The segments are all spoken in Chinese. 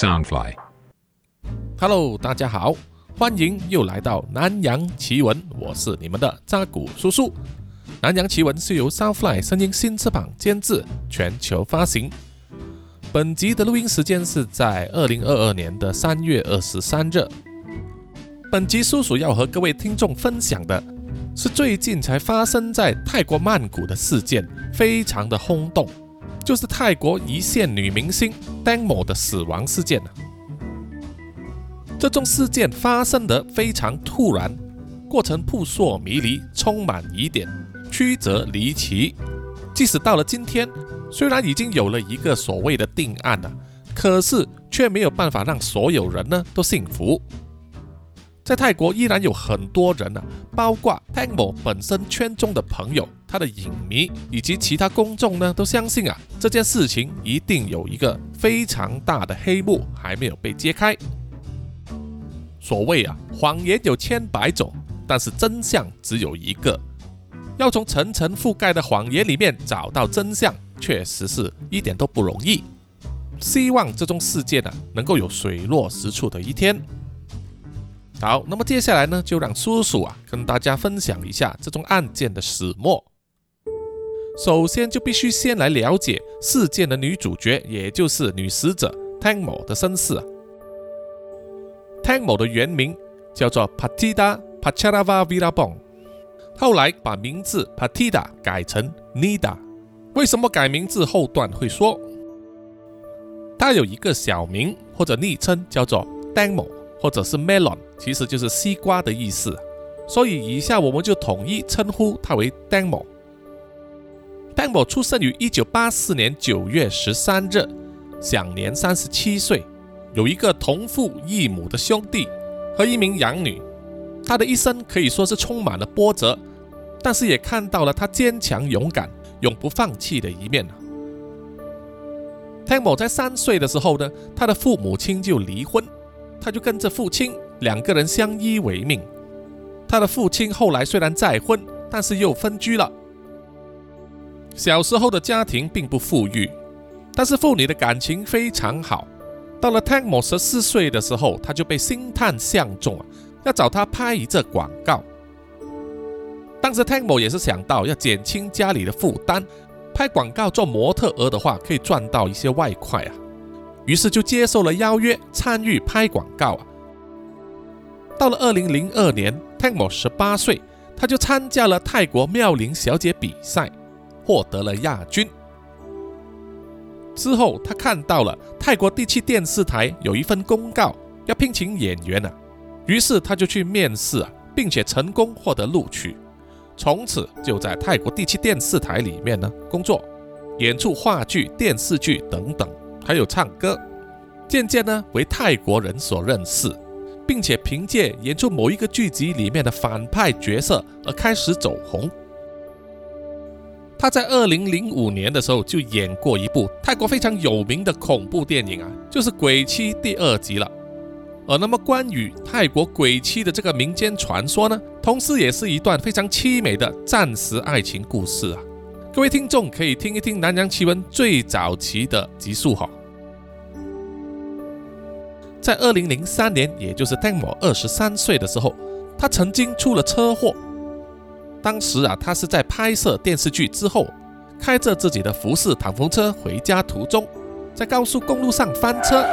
Soundfly。Hello，大家好，欢迎又来到南洋奇闻，我是你们的扎古叔叔。南洋奇闻是由 Soundfly 声音新翅膀监制，全球发行。本集的录音时间是在二零二二年的三月二十三日。本集叔叔要和各位听众分享的是最近才发生在泰国曼谷的事件，非常的轰动，就是泰国一线女明星 Dang Mo 的死亡事件这宗事件发生得非常突然，过程扑朔迷离，充满疑点，曲折离奇。即使到了今天，虽然已经有了一个所谓的定案了，可是却没有办法让所有人呢都信服。在泰国依然有很多人呢、包括 Tangmo 本身圈中的朋友、他的影迷以及其他公众呢，都相信啊这件事情一定有一个非常大的黑幕还没有被揭开。所谓啊，谎言有千百种，但是真相只有一个。要从层层覆盖的谎言里面找到真相，确实是一点都不容易。希望这宗事件呢、能够有水落石出的一天。好，那么接下来呢，就让叔叔啊跟大家分享一下这宗案件的始末。首先就必须先来了解事件的女主角，也就是女死者 Tang Mo 的身世啊。Tang Mo 的原名叫做 Patida Pacharava Virabong，后来把名字 Patida 改成 Nida。为什么改名字？后段会说。她有一个小名或者昵称叫做 Dang Mo，或者是 Melon，其实就是西瓜的意思。所以以下我们就统一称呼她为 Dang Mo。某出生于一九八四年九月十三日，享年三十七岁。有一个同父异母的兄弟和一名养女，他的一生可以说是充满了波折，但是也看到了他坚强勇敢、永不放弃的一面。汤某在三岁的时候呢，他的父母亲就离婚，他就跟着父亲两个人相依为命。他的父亲后来虽然再婚，但是又分居了。小时候的家庭并不富裕，但是父女的感情非常好。到了 Tang Mo 十四岁的时候，他就被星探相中啊，要找他拍一则广告。当时 Tang Mo 也是想到要减轻家里的负担，拍广告做模特儿的话可以赚到一些外快啊，于是就接受了邀约，参与拍广告啊。到了二零零二年，Tang Mo 十八岁，他就参加了泰国妙龄小姐比赛，获得了亚军。之后，他看到了泰国第七电视台有一份公告要聘请演员啊，于是他就去面试啊，并且成功获得录取，从此就在泰国第七电视台里面呢工作，演出话剧、电视剧等等，还有唱歌，渐渐呢为泰国人所认识，并且凭借演出某一个剧集里面的反派角色而开始走红。他在二零零五年的时候就演过一部泰国非常有名的恐怖电影啊，就是《鬼妻》第二集了。而那么关于泰国鬼妻的这个民间传说呢，同时也是一段非常凄美的战时爱情故事啊。各位听众可以听一听南洋奇闻最早期的集数哈。在二零零三年，也就是 Tang Mo 二十三岁的时候，他曾经出了车祸。当时啊，他是在拍摄电视剧之后，开着自己的福士敞篷车回家途中，在高速公路上翻车。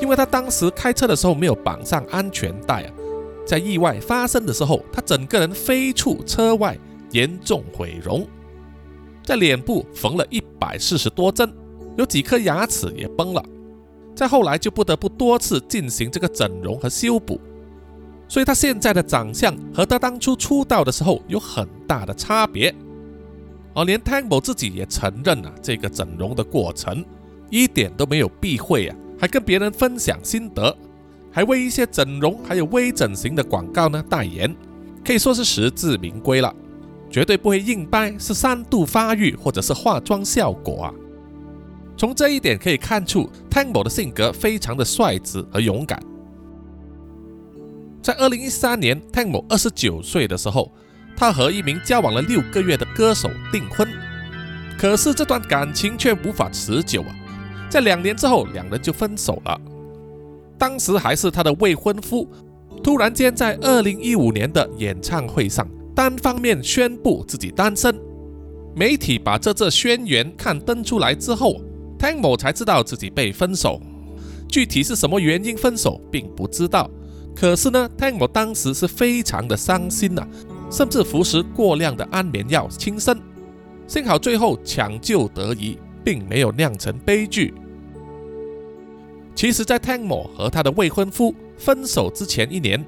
因为他当时开车的时候没有绑上安全带啊，在意外发生的时候，他整个人飞出车外，严重毁容，在脸部缝了一百四十多针，有几颗牙齿也崩了。再后来就不得不多次进行这个整容和修补。所以他现在的长相和他当初出道的时候有很大的差别，而连 Tang Mo 自己也承认啊，这个整容的过程一点都没有避讳啊，还跟别人分享心得，还为一些整容还有微整形的广告呢代言，可以说是实至名归了，绝对不会硬掰是三度发育或者是化妆效果啊。从这一点可以看出，Tang Mo 的性格非常的率直和勇敢。在二零一三年，Tang Mo 二十九岁的时候，他和一名交往了六个月的歌手订婚。可是这段感情却无法持久啊，在两年之后，两人就分手了。当时还是他的未婚夫，突然间在二零一五年的演唱会上单方面宣布自己单身。媒体把这则宣言刊登出来之后，Tang Mo 才知道自己被分手。具体是什么原因分手，并不知道。可是呢，Tang Mo 当时是非常的伤心呐，甚至服食过量的安眠药轻生。幸好最后抢救得宜，并没有酿成悲剧。其实，在 Tang Mo 和他的未婚夫分手之前一年，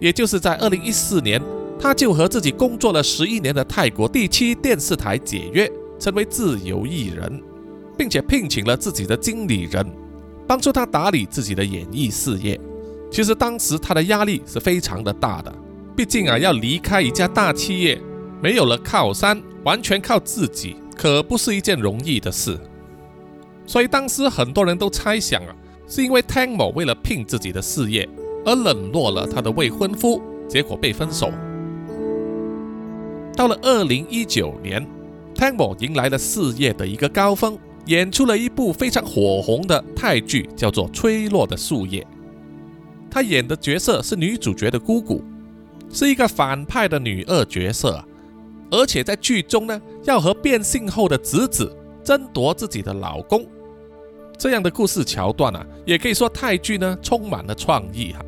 也就是在二零一四年，他就和自己工作了十一年的泰国第七电视台解约，成为自由艺人，并且聘请了自己的经理人，帮助他打理自己的演艺事业。其实当时他的压力是非常的大的，毕竟啊，要离开一家大企业，没有了靠山，完全靠自己，可不是一件容易的事。所以当时很多人都猜想啊。是因为 Tang Mo 为了拼自己的事业而冷落了他的未婚夫，结果被分手。到了二零一九年，Tang Mo 迎来了事业的一个高峰，演出了一部非常火红的泰剧，叫做《吹落的树叶》。他演的角色是女主角的姑姑，是一个反派的女二角色，而且在剧中呢，要和变性后的侄子争夺自己的老公。这样的故事桥段啊，也可以说泰剧呢充满了创意哈。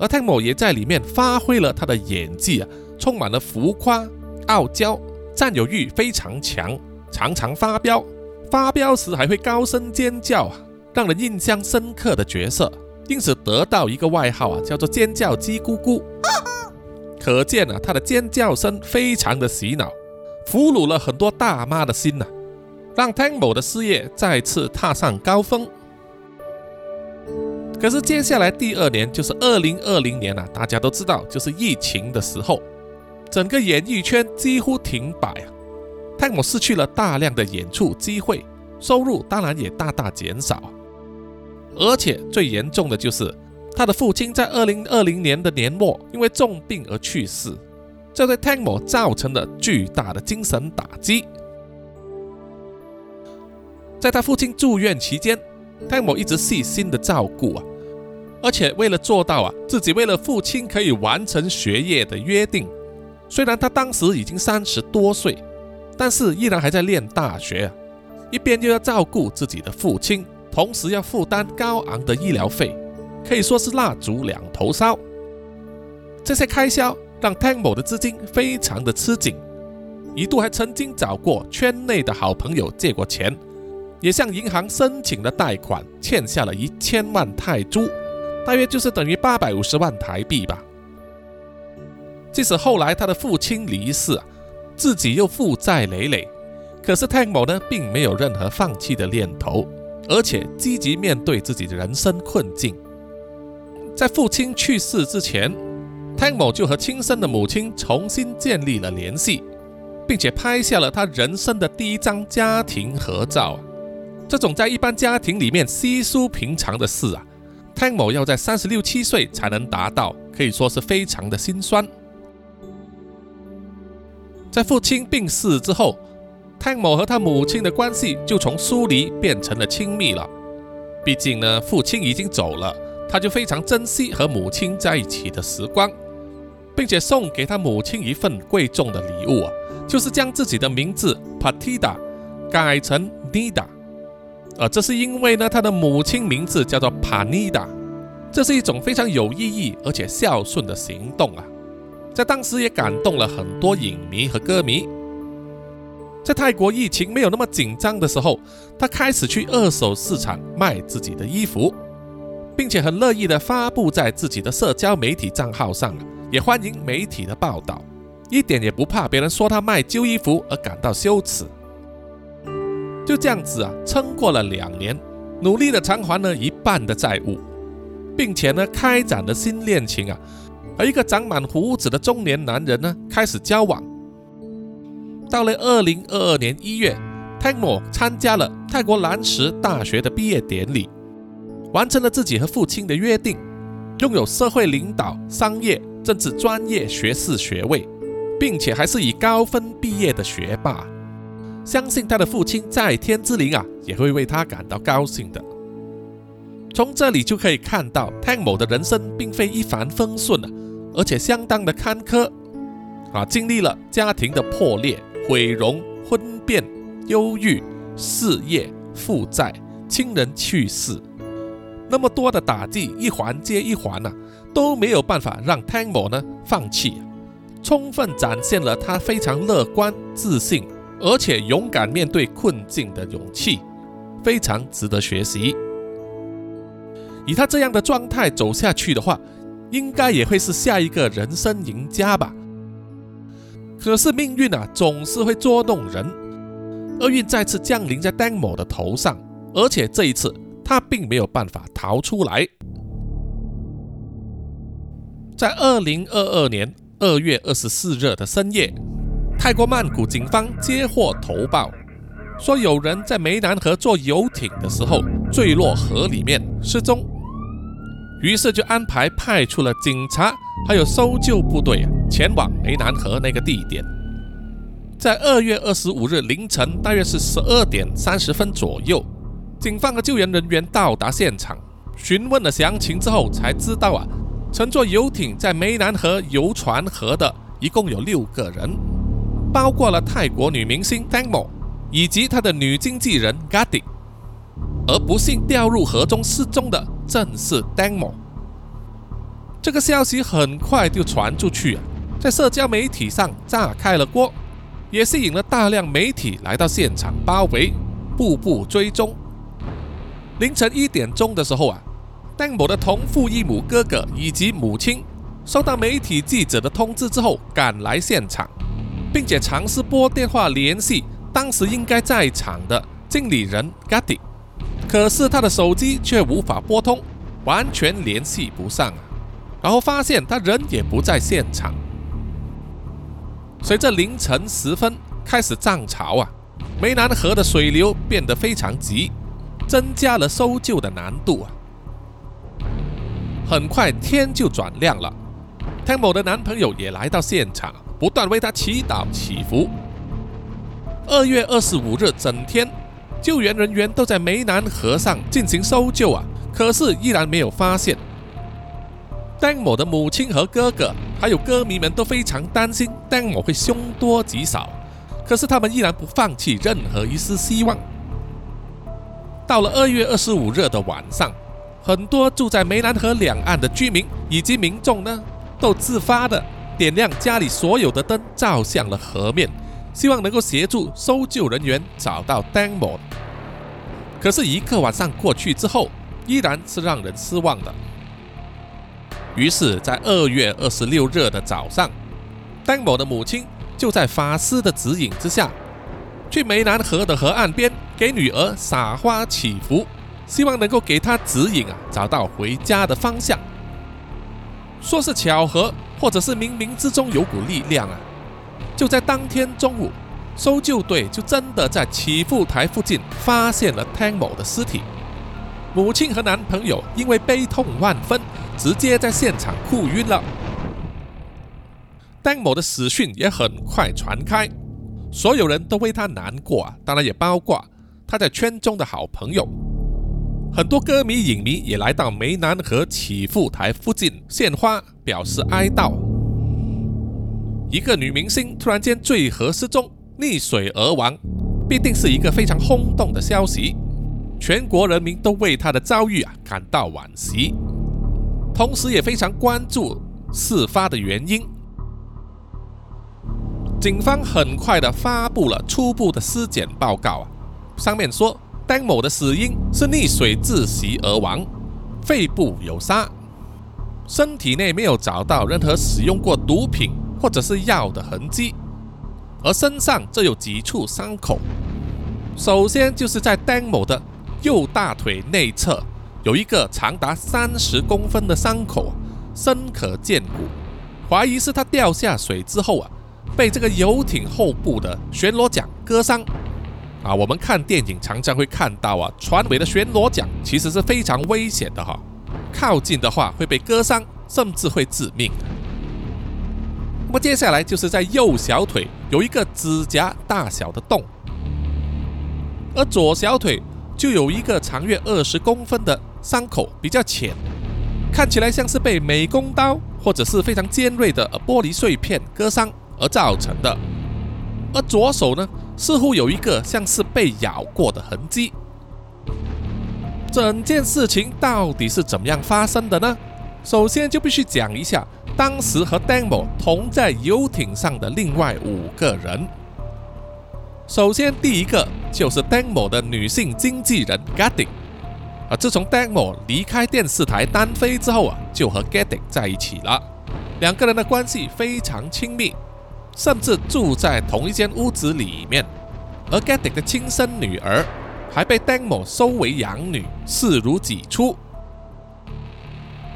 而泰某也在里面发挥了他的演技啊，充满了浮夸、傲娇、占有欲非常强，常常发飙，发飙时还会高声尖叫啊，让人印象深刻的角色，因此得到一个外号啊，叫做“尖叫鸡姑姑”。可见啊，他的尖叫声非常的洗脑，俘虏了很多大妈的心呐。让 Tango 的事业再次踏上高峰。可是接下来第二年就是二零二零年了，大家都知道，就是疫情的时候，整个演艺圈几乎停摆啊。Tango 失去了大量的演出机会，收入当然也大大减少。而且最严重的就是他的父亲在二零二零年的年末因为重病而去世，这对 Tang Mo 造成了巨大的精神打击。在他父亲住院期间，Tang Mo 一直细心的照顾啊，而且为了做到啊，自己为了父亲可以完成学业的约定，虽然他当时已经三十多岁，但是依然还在念大学啊，一边又要照顾自己的父亲，同时要负担高昂的医疗费，可以说是蜡烛两头烧。这些开销让 Tang Mo 的资金非常的吃紧，一度还曾经找过圈内的好朋友借过钱。也向银行申请了贷款，欠下了一千万泰铢，大约就是等于八百五十万台币吧。即使后来他的父亲离世，自己又负债累累，可是泰某呢，并没有任何放弃的念头，而且积极面对自己的人生困境。在父亲去世之前，汤某就和亲生的母亲重新建立了联系，并且拍下了他人生的第一张家庭合照。这种在一般家庭里面稀疏平常的事啊汤某要在三十六七岁才能达到，可以说是非常的心酸。在父亲病逝之后，Tang Mo 和他母亲的关系就从疏离变成了亲密了。毕竟呢，父亲已经走了，他就非常珍惜和母亲在一起的时光，并且送给他母亲一份贵重的礼物啊，就是将自己的名字 Patida 改成 Nida。啊，这是因为呢，他的母亲名字叫做帕尼达，这是一种非常有意义而且孝顺的行动啊，在当时也感动了很多影迷和歌迷。在泰国疫情没有那么紧张的时候，他开始去二手市场卖自己的衣服，并且很乐意的发布在自己的社交媒体账号上，也欢迎媒体的报道，一点也不怕别人说他卖旧衣服而感到羞耻。就这样子啊，撑过了两年，努力的偿还了一半的债务，并且呢，开展了新恋情啊，和一个长满胡子的中年男人呢开始交往。到了二零二二年一月，Tang Mo 参加了泰国兰石大学的毕业典礼，完成了自己和父亲的约定，拥有社会领导、商业、政治专业学士学位，并且还是以高分毕业的学霸。相信他的父亲在天之灵啊，也会为他感到高兴的。从这里就可以看到汤某的人生并非一帆风顺的，而且相当的坎坷啊，经历了家庭的破裂、毁容、婚变、忧郁、事业负债、亲人去世，那么多的打击，一环接一环呐，都没有办法让汤某呢放弃，充分展现了他非常乐观、自信，而且勇敢面对困境的勇气，非常值得学习。以他这样的状态走下去的话，应该也会是下一个人生赢家吧。可是命运啊，总是会捉弄人，厄运再次降临在丹某的头上，而且这一次他并没有办法逃出来。在二零二二年二月二十四日的深夜，泰国曼谷警方接获投报。说有人在湄南河坐游艇的时候坠落河里面失踪，于是就安排派出了警察还有搜救部队前往湄南河那个地点。在二月二十五日凌晨大约是十二点三十分左右，警方和救援人员到达现场，询问了详情之后才知道啊，乘坐游艇在湄南河游船河的一共有六个人，包括了泰国女明星 Tang Mo。以及他的女经纪人 Gadi，而不幸掉入河中失踪的正是 Dangmo。这个消息很快就传出去，在社交媒体上炸开了锅，也吸引了大量媒体来到现场包围，步步追踪。凌晨一点钟的时候啊，Dangmo 的同父异母哥哥以及母亲收到媒体记者的通知之后，赶来现场，并且尝试拨电话联系。当时应该在场的经理人 Gadi，可是他的手机却无法拨通，完全联系不上啊。然后发现他人也不在现场。随着凌晨时分开始涨潮啊，湄南河的水流变得非常急，增加了搜救的难度啊。很快天就转亮了汤某的男朋友也来到现场，不断为他祈祷祈福。二月二十五日整天，救援人员都在湄南河上进行搜救啊，可是依然没有发现。丹某的母亲和哥哥，还有歌迷们都非常担心丹某会凶多吉少，可是他们依然不放弃任何一丝希望。到了二月二十五日的晚上，很多住在湄南河两岸的居民以及民众呢，都自发的点亮家里所有的灯，照向了河面。希望能够协助搜救人员找到 Dangmo，可是，一个晚上过去之后，依然是让人失望的。于是，在二月二十六日的早上，Dangmo 的母亲就在法师的指引之下，去湄南河的河岸边给女儿撒花祈福，希望能够给她指引啊，找到回家的方向。说是巧合，或者是冥冥之中有股力量啊。就在当天中午，搜救队就真的在起富台附近发现了汤某的尸体。母亲和男朋友因为悲痛万分，直接在现场哭晕了。汤某的死讯也很快传开，所有人都为他难过啊，当然也包括他在圈中的好朋友。很多歌迷、影迷也来到湄南河起富台附近献花，表示哀悼。一个女明星突然间坠河失踪、溺水而亡，必定是一个非常轰动的消息。全国人民都为她的遭遇啊感到惋惜，同时也非常关注事发的原因。警方很快的发布了初步的尸检报告啊，上面说丹某的死因是溺水窒息而亡，肺部有沙，身体内没有找到任何使用过毒品。或者是药的痕迹，而身上则有几处伤口。首先就是在丹某的右大腿内侧有一个长达三十公分的伤口，深可见骨，怀疑是他掉下水之后啊，被这个游艇后部的旋螺桨割伤。啊，我们看电影常常会看到啊，船尾的旋螺桨其实是非常危险的哈，靠近的话会被割伤，甚至会致命。那么接下来就是在右小腿有一个指甲大小的洞，而左小腿就有一个长约二十公分的伤口，比较浅，看起来像是被美工刀或者是非常尖锐的玻璃碎片割伤而造成的。而左手呢，似乎有一个像是被咬过的痕迹。整件事情到底是怎么样发生的呢？首先就必须讲一下，当时和 Demo 同在游艇上的另外五个人。首先，第一个就是 Demo 的女性经纪人 Gaddy。啊，自从 Demo 离开电视台单飞之后啊，就和 Gaddy 在一起了，两个人的关系非常亲密。甚至住在同一间屋子里面，而 Gaddy 的亲生女儿还被 Demo 收为养女，视如己出。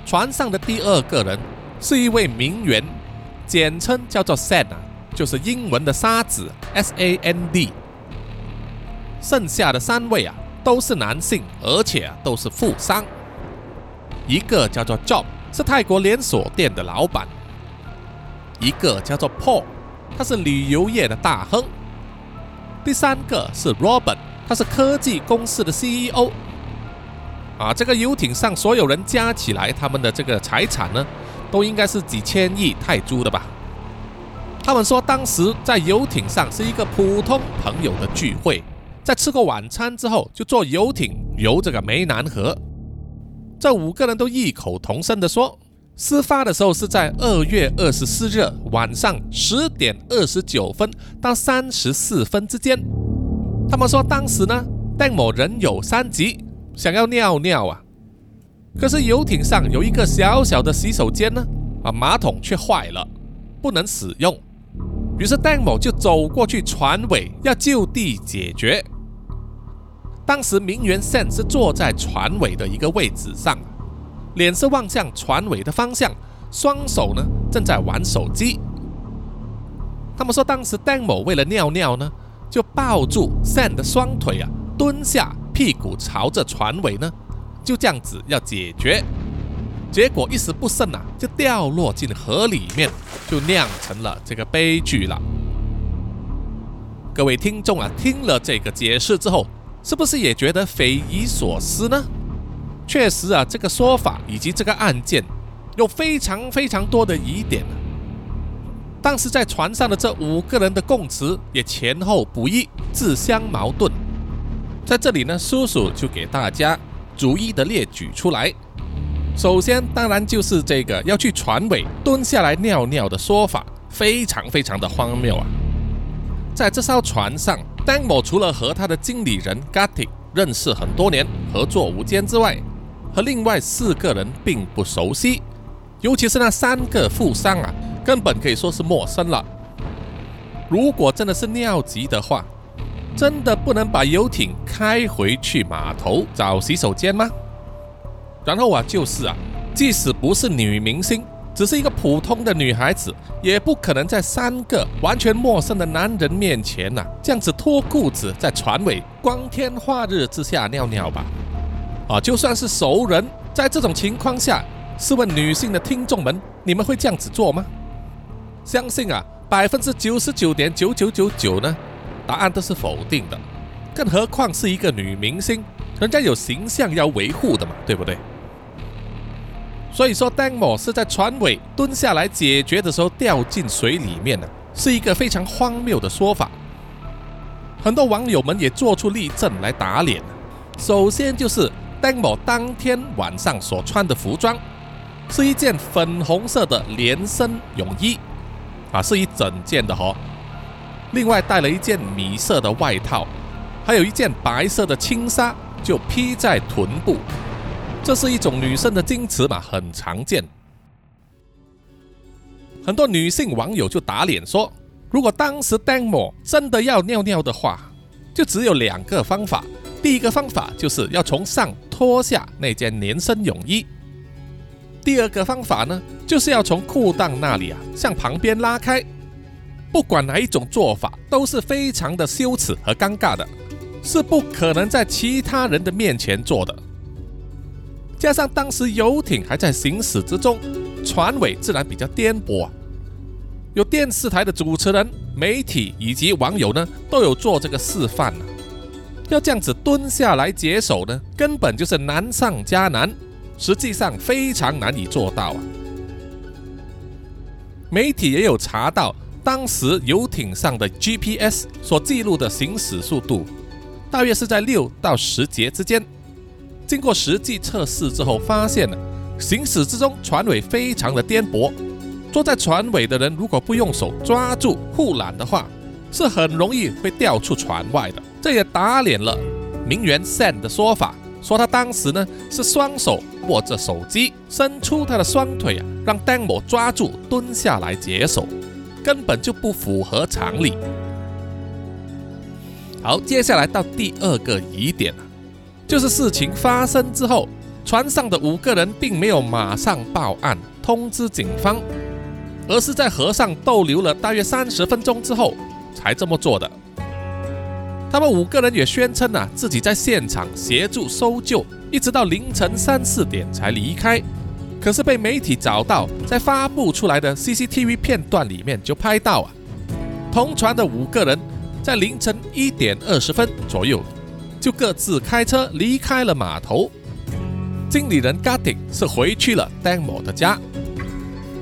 船上的第二个人是一位名媛，简称叫做 Sand，就是英文的沙子 S A N D。剩下的三位啊都是男性，而且都是富商。一个叫做 Job，是泰国连锁店的老板；一个叫做 Paul。他是旅游业的大亨。第三个是 Robert，他是科技公司的 CEO。啊，这个游艇上所有人加起来，他们的这个财产呢，都应该是几千亿泰铢的吧？他们说当时在游艇上是一个普通朋友的聚会，在吃过晚餐之后，就坐游艇游这个湄南河。这五个人都异口同声的说。事发的时候是在二月二十四日晚上十点二十九分到三十四分之间。他们说当时呢，戴某人有三急，想要尿尿啊，可是游艇上有一个小小的洗手间呢，啊，马桶却坏了，不能使用。于是戴某就走过去船尾要就地解决。当时名媛 Sen 是坐在船尾的一个位置上。脸是望向船尾的方向，双手呢正在玩手机。他们说，当时 Dan 某为了尿尿呢，就抱住 Sam 的双腿啊，蹲下，屁股朝着船尾呢，就这样子要解决。结果一时不慎啊，就掉落进河里面，就酿成了这个悲剧了。各位听众啊，听了这个解释之后，是不是也觉得匪夷所思呢？确实啊，这个说法以及这个案件有非常非常多的疑点。当时在船上的这五个人的供词也前后不一，自相矛盾。在这里呢，叔叔就给大家逐一的列举出来。首先，当然就是这个要去船尾蹲下来尿尿的说法，非常非常的荒谬啊！在这艘船上，丹某除了和他的经理人 Gatti 认识很多年，合作无间之外，和另外四个人并不熟悉，尤其是那三个富商啊，根本可以说是陌生了。如果真的是尿急的话，真的不能把游艇开回去码头找洗手间吗？然后啊，就是啊，即使不是女明星，只是一个普通的女孩子，也不可能在三个完全陌生的男人面前呐，这样子脱裤子在船尾光天化日之下尿尿吧。啊，就算是熟人，在这种情况下，试问女性的听众们，你们会这样子做吗？相信啊，百分之九十九点九九九九呢，答案都是否定的。更何况是一个女明星，人家有形象要维护的嘛，对不对？所以说，Demo 是在船尾蹲下来解决的时候掉进水里面呢，是一个非常荒谬的说法。很多网友们也做出例证来打脸。首先就是。戴某当天晚上所穿的服装是一件粉红色的连身泳衣，啊，是一整件的哈。另外带了一件米色的外套，还有一件白色的轻纱，就披在臀部。这是一种女生的矜持嘛，很常见。很多女性网友就打脸说，如果当时 Demo 真的要尿尿的话，就只有两个方法。第一个方法就是要从上脱下那件连身泳衣。第二个方法呢，就是要从裤裆那里啊向旁边拉开。不管哪一种做法都是非常的羞耻和尴尬的，是不可能在其他人的面前做的。加上当时游艇还在行驶之中，船尾自然比较颠簸啊。有电视台的主持人、媒体以及网友呢，都有做这个示范呢。要这样子蹲下来解手呢，根本就是难上加难，实际上非常难以做到啊。媒体也有查到，当时游艇上的 GPS 所记录的行驶速度，大约是在六到十节之间。经过实际测试之后，发现了行驶之中船尾非常的颠簸，坐在船尾的人如果不用手抓住护栏的话，是很容易会掉出船外的。这也打脸了名媛 Sam 的说法，说他当时呢是双手握着手机，伸出他的双腿啊，让 Demo 抓住蹲下来解手，根本就不符合常理。好，接下来到第二个疑点。就是事情发生之后，船上的五个人并没有马上报案通知警方，而是在河上逗留了大约三十分钟之后才这么做的。他们五个人也宣称啊，自己在现场协助搜救，一直到凌晨三四点才离开。可是被媒体找到，在发布出来的 CCTV 片段里面就拍到啊，同船的五个人在凌晨一点二十分左右。就各自开车离开了码头。经理人 Gatti 是回去了 Demo 的家，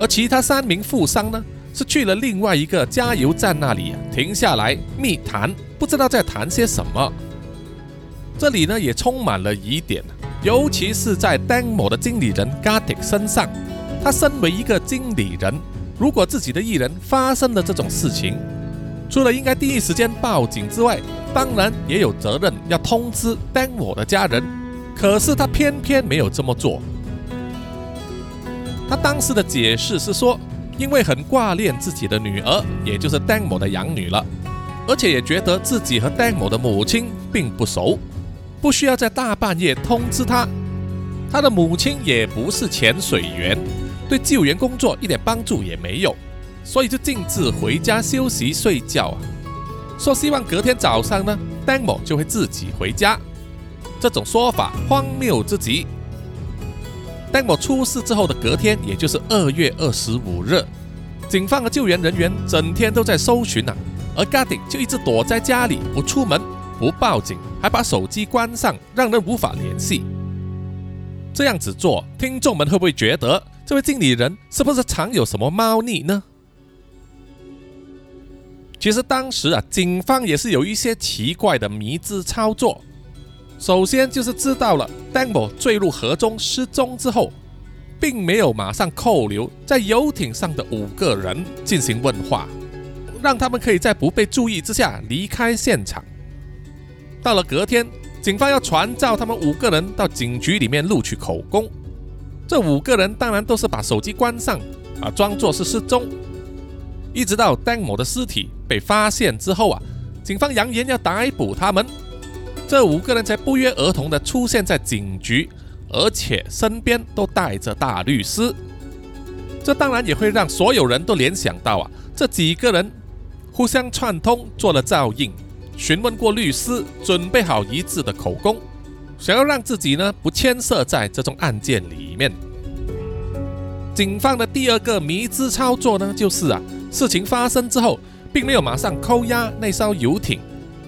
而其他三名富商呢，是去了另外一个加油站那里啊停下来密谈，不知道在谈些什么。这里呢也充满了疑点，尤其是在 Demo 的经理人 Gatting 身上。他身为一个经理人，如果自己的艺人发生了这种事情，除了应该第一时间报警之外，当然也有责任要通知 Demo 的家人，可是他偏偏没有这么做。他当时的解释是说，因为很挂念自己的女儿，也就是 Demo 的养女了，而且也觉得自己和 Demo 的母亲并不熟，不需要在大半夜通知他。他的母亲也不是潜水员，对救援工作一点帮助也没有，所以就径自回家休息睡觉啊。说希望隔天早上呢，Demo 就会自己回家。这种说法荒谬之极。Demo 出事之后的隔天，也就是二月二十五日，警方和救援人员整天都在搜寻啊，而 g a d i n 就一直躲在家里不出门、不报警，还把手机关上，让人无法联系。这样子做，听众们会不会觉得这位经理人是不是藏有什么猫腻呢？其实当时啊，警方也是有一些奇怪的迷之操作。首先就是知道了 Demo 坠入河中失踪之后，并没有马上扣留在游艇上的五个人进行问话，让他们可以在不被注意之下离开现场。到了隔天，警方要传召他们五个人到警局里面录取口供。这五个人当然都是把手机关上啊，装作是失踪。一直到 Demo 的尸体被发现之后啊，警方扬言要逮捕他们，这五个人才不约而同地出现在警局，而且身边都带着大律师。这当然也会让所有人都联想到啊，这几个人互相串通做了照应，询问过律师，准备好一致的口供，想要让自己呢不牵涉在这种案件里面。警方的第二个迷之操作呢，就是啊。事情发生之后，并没有马上扣押那艘游艇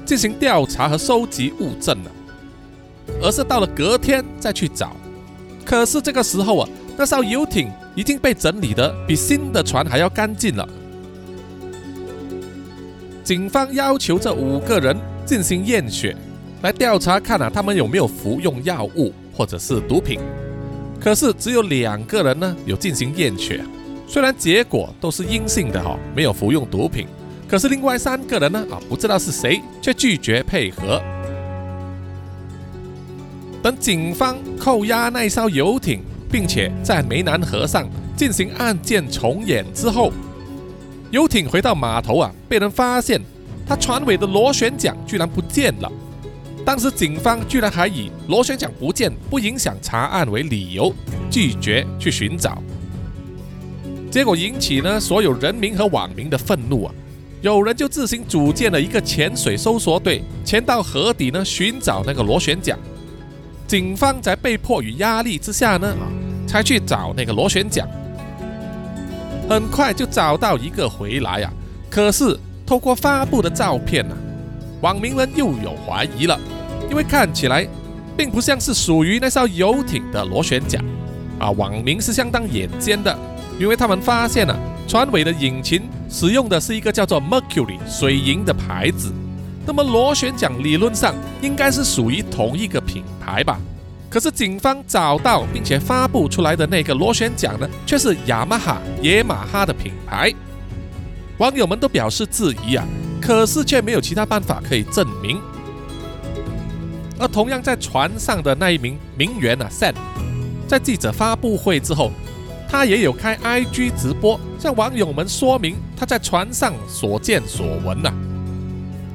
进行调查和收集物证了，而是到了隔天再去找。可是这个时候啊，那艘游艇已经被整理的比新的船还要干净了。警方要求这五个人进行验血，来调查看啊他们有没有服用药物或者是毒品。可是只有两个人呢有进行验血。虽然结果都是阴性的哈，没有服用毒品，可是另外三个人呢啊，不知道是谁，却拒绝配合。等警方扣押那艘游艇，并且在湄南河上进行案件重演之后，游艇回到码头啊，被人发现，他船尾的螺旋桨居然不见了。当时警方居然还以螺旋桨不见不影响查案为理由，拒绝去寻找。结果引起呢所有人民和网民的愤怒啊！有人就自行组建了一个潜水搜索队，潜到河底呢寻找那个螺旋桨。警方在被迫与压力之下呢，才去找那个螺旋桨。很快就找到一个回来啊！可是透过发布的照片呢，网民们又有怀疑了，因为看起来并不像是属于那艘游艇的螺旋桨啊。网民是相当眼尖的，因为他们发现了船尾的引擎使用的是一个叫做 Mercury 水银的牌子。那么螺旋桨理论上应该是属于同一个品牌吧？可是警方找到并且发布出来的那个螺旋桨呢，却是雅马哈野马哈的品牌。网友们都表示质疑啊，可是却没有其他办法可以证明。而同样在船上的那一名名媛啊，Sam，在记者发布会之后，他也有开 IG 直播，向网友们说明他在船上所见所闻呐。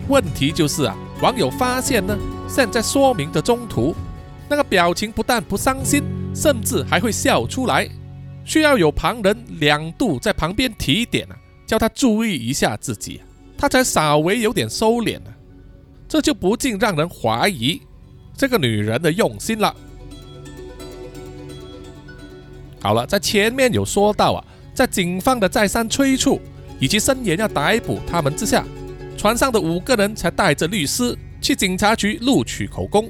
问题就是啊，网友发现呢，Sam 在说明的中途，那个表情不但不伤心，甚至还会笑出来，需要有旁人两度在旁边提点啊，叫他注意一下自己，他才稍微有点收敛了。这就不禁让人怀疑这个女人的用心了。好了，在前面有说到啊，在警方的再三催促以及声言要逮捕他们之下。船上的五个人才带着律师去警察局录取口供，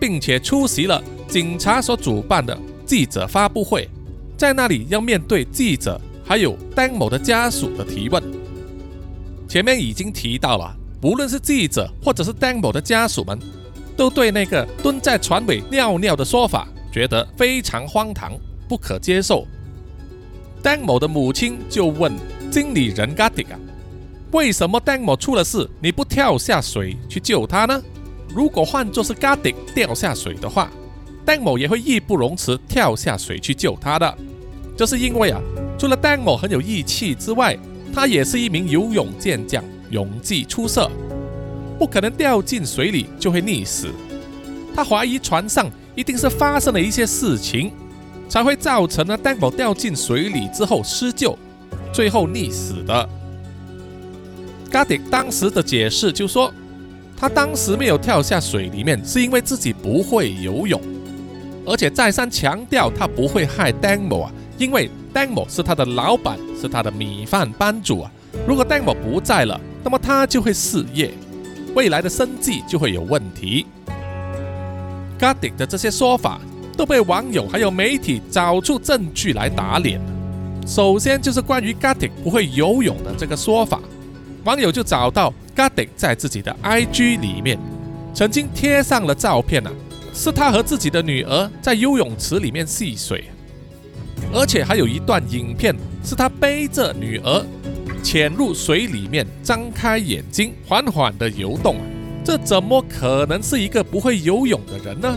并且出席了警察所主办的记者发布会，在那里要面对记者还有丹某的家属的提问。前面已经提到了，无论是记者或者是丹某的家属们，都对那个蹲在船尾尿尿的说法觉得非常荒唐，不可接受。丹某的母亲就问经理人嘎迪啊。为什么 Demo 出了事，你不跳下水去救他呢？如果换作是 g a d i 掉下水的话，Demo 也会义不容辞跳下水去救他的。这是因为啊，除了 Demo 很有义气之外，他也是一名游泳健将，泳技出色，不可能掉进水里就会溺死。他怀疑船上一定是发生了一些事情，才会造成了 Demo 掉进水里之后施救，最后溺死的。g a d i 当时的解释就说，他当时没有跳下水里面，是因为自己不会游泳，而且再三强调他不会害 Demo 啊，因为 Demo 是他的老板，是他的米饭班主啊。如果 Demo 不在了，那么他就会失业，未来的生计就会有问题。g a d i 的这些说法都被网友还有媒体找出证据来打脸。首先就是关于 g a d i 不会游泳的这个说法。网友就找到 g a d i 在自己的 IG 里面曾经贴上了照片啊，是他和自己的女儿在游泳池里面戏水，而且还有一段影片是他背着女儿潜入水里面，张开眼睛缓缓的游动啊，这怎么可能是一个不会游泳的人呢？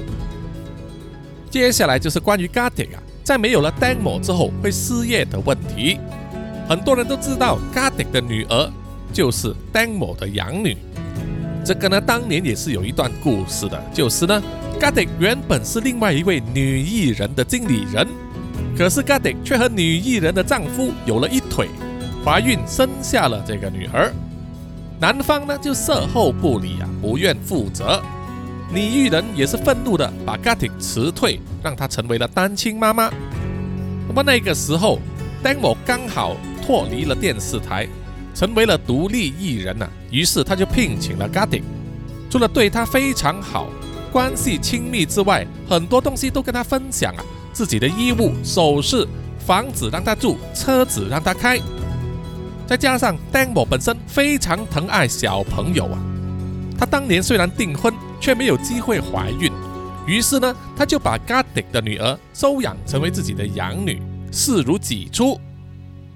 接下来就是关于 g a d i 啊，在没有了 Demo 之后会失业的问题，很多人都知道 g a d i 的女儿。就是丹某的养女，这个呢，当年也是有一段故事的。就是呢 g a d i 原本是另外一位女艺人的经理人，可是 g a d i 却和女艺人的丈夫有了一腿，怀孕生下了这个女儿。男方呢就售后不理啊，不愿负责。女艺人也是愤怒的，把 g a d i 辞退，让她成为了单亲妈妈。那么那个时候，丹某刚好脱离了电视台。成为了独立艺人呐，于是他就聘请了 g a d i 除了对他非常好、关系亲密之外，很多东西都跟他分享啊，自己的衣物、首饰、房子让他住，车子让他开。再加上 Demo 本身非常疼爱小朋友啊，他当年虽然订婚，却没有机会怀孕，于是呢，他就把 g a d i 的女儿收养成为自己的养女，视如己出。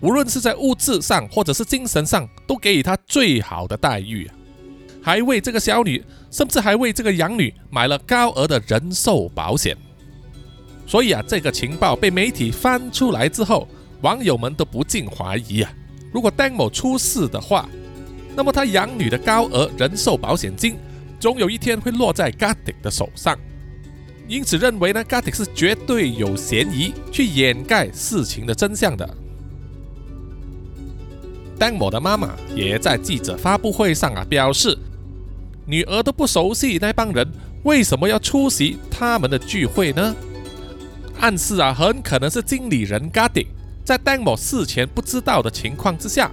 无论是在物质上或者是精神上，都给予他最好的待遇啊！还为这个小女，甚至还为这个养女买了高额的人寿保险。所以啊，这个情报被媒体翻出来之后，网友们都不禁怀疑啊：如果丹某出事的话，那么他养女的高额人寿保险金，总有一天会落在 g a d i 的手上。因此认为呢 g a d i 是绝对有嫌疑去掩盖事情的真相的。丹某的妈妈也在记者发布会上啊表示，女儿都不熟悉那帮人，为什么要出席他们的聚会呢？暗示啊，很可能是经理人 g a d i 在丹某事前不知道的情况之下，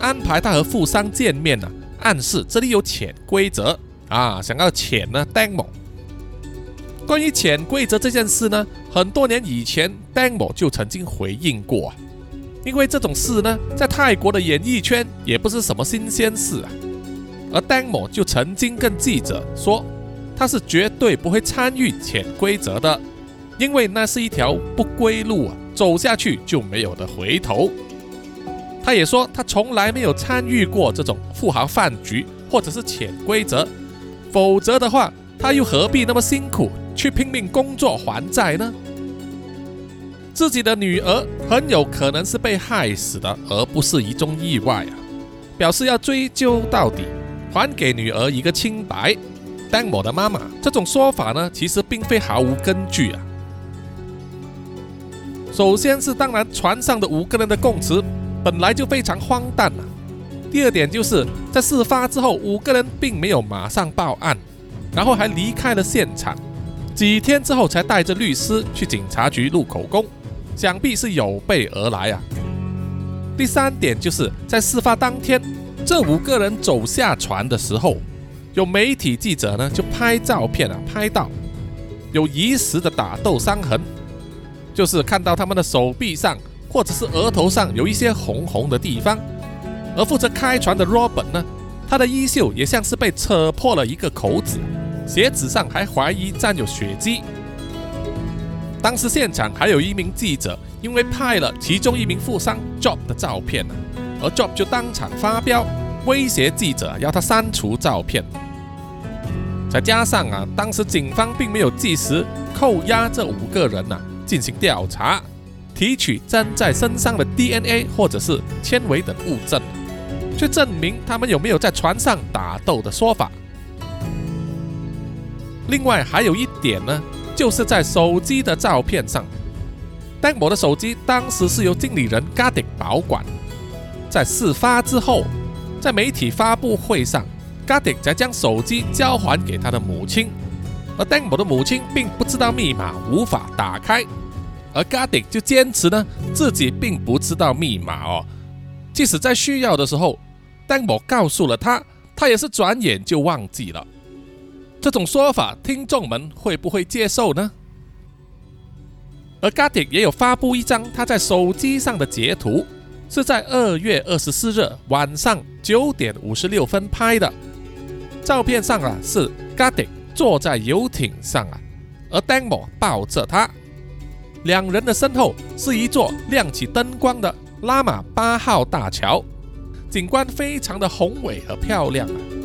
安排他和富商见面呢，暗示这里有潜规则啊，想要潜呢丹某关于潜规则这件事呢，很多年以前丹某就曾经回应过。因为这种事呢，在泰国的演艺圈也不是什么新鲜事啊。而 d a n m o 就曾经跟记者说，他是绝对不会参与潜规则的，因为那是一条不归路啊，走下去就没有的回头。他也说，他从来没有参与过这种富豪饭局或者是潜规则，否则的话，他又何必那么辛苦去拼命工作还债呢？自己的女儿很有可能是被害死的，而不是一宗意外啊！表示要追究到底，还给女儿一个清白。丹某的妈妈这种说法呢，其实并非毫无根据啊。首先是，当然船上的五个人的供词。本来就非常荒诞了。第二点就是在事发之后，五个人并没有马上报案，然后还离开了现场，几天之后才带着律师去警察局录口供，想必是有备而来啊。第三点就是在事发当天，这五个人走下船的时候，有媒体记者呢就拍照片啊，拍到有疑似的打斗伤痕，就是看到他们的手臂上。或者是额头上有一些红红的地方，而负责开船的 Robert 呢，他的衣袖也像是被扯破了一个口子，鞋子上还怀疑沾有血迹。当时现场还有一名记者，因为拍了其中一名富商 Job 的照片呢，而 Job 就当场发飙，威胁记者要他删除照片。再加上啊，当时警方并没有及时扣押这五个人呐，进行调查。提取粘在身上的 DNA 或者是纤维等物证，去证明他们有没有在船上打斗的说法。另外还有一点呢，就是在手机的照片上，丹某的手机当时是由经理人 g a d i 保管。在事发之后，在媒体发布会上 g a d i 才将手机交还给他的母亲，而丹某的母亲并不知道密码，无法打开。而 g a d i 就坚持呢，自己并不知道密码哦。即使在需要的时候，丹某告诉了他，他也是转眼就忘记了。这种说法，听众们会不会接受呢？而 Gardic 也有发布一张他在手机上的截图，是在二月二十四日晚上九点五十六分拍的。照片上啊，是 Gardic 坐在游艇上啊，而 Demo 抱着他。两人的身后是一座亮起灯光的拉玛八号大桥，景观非常的宏伟和漂亮啊！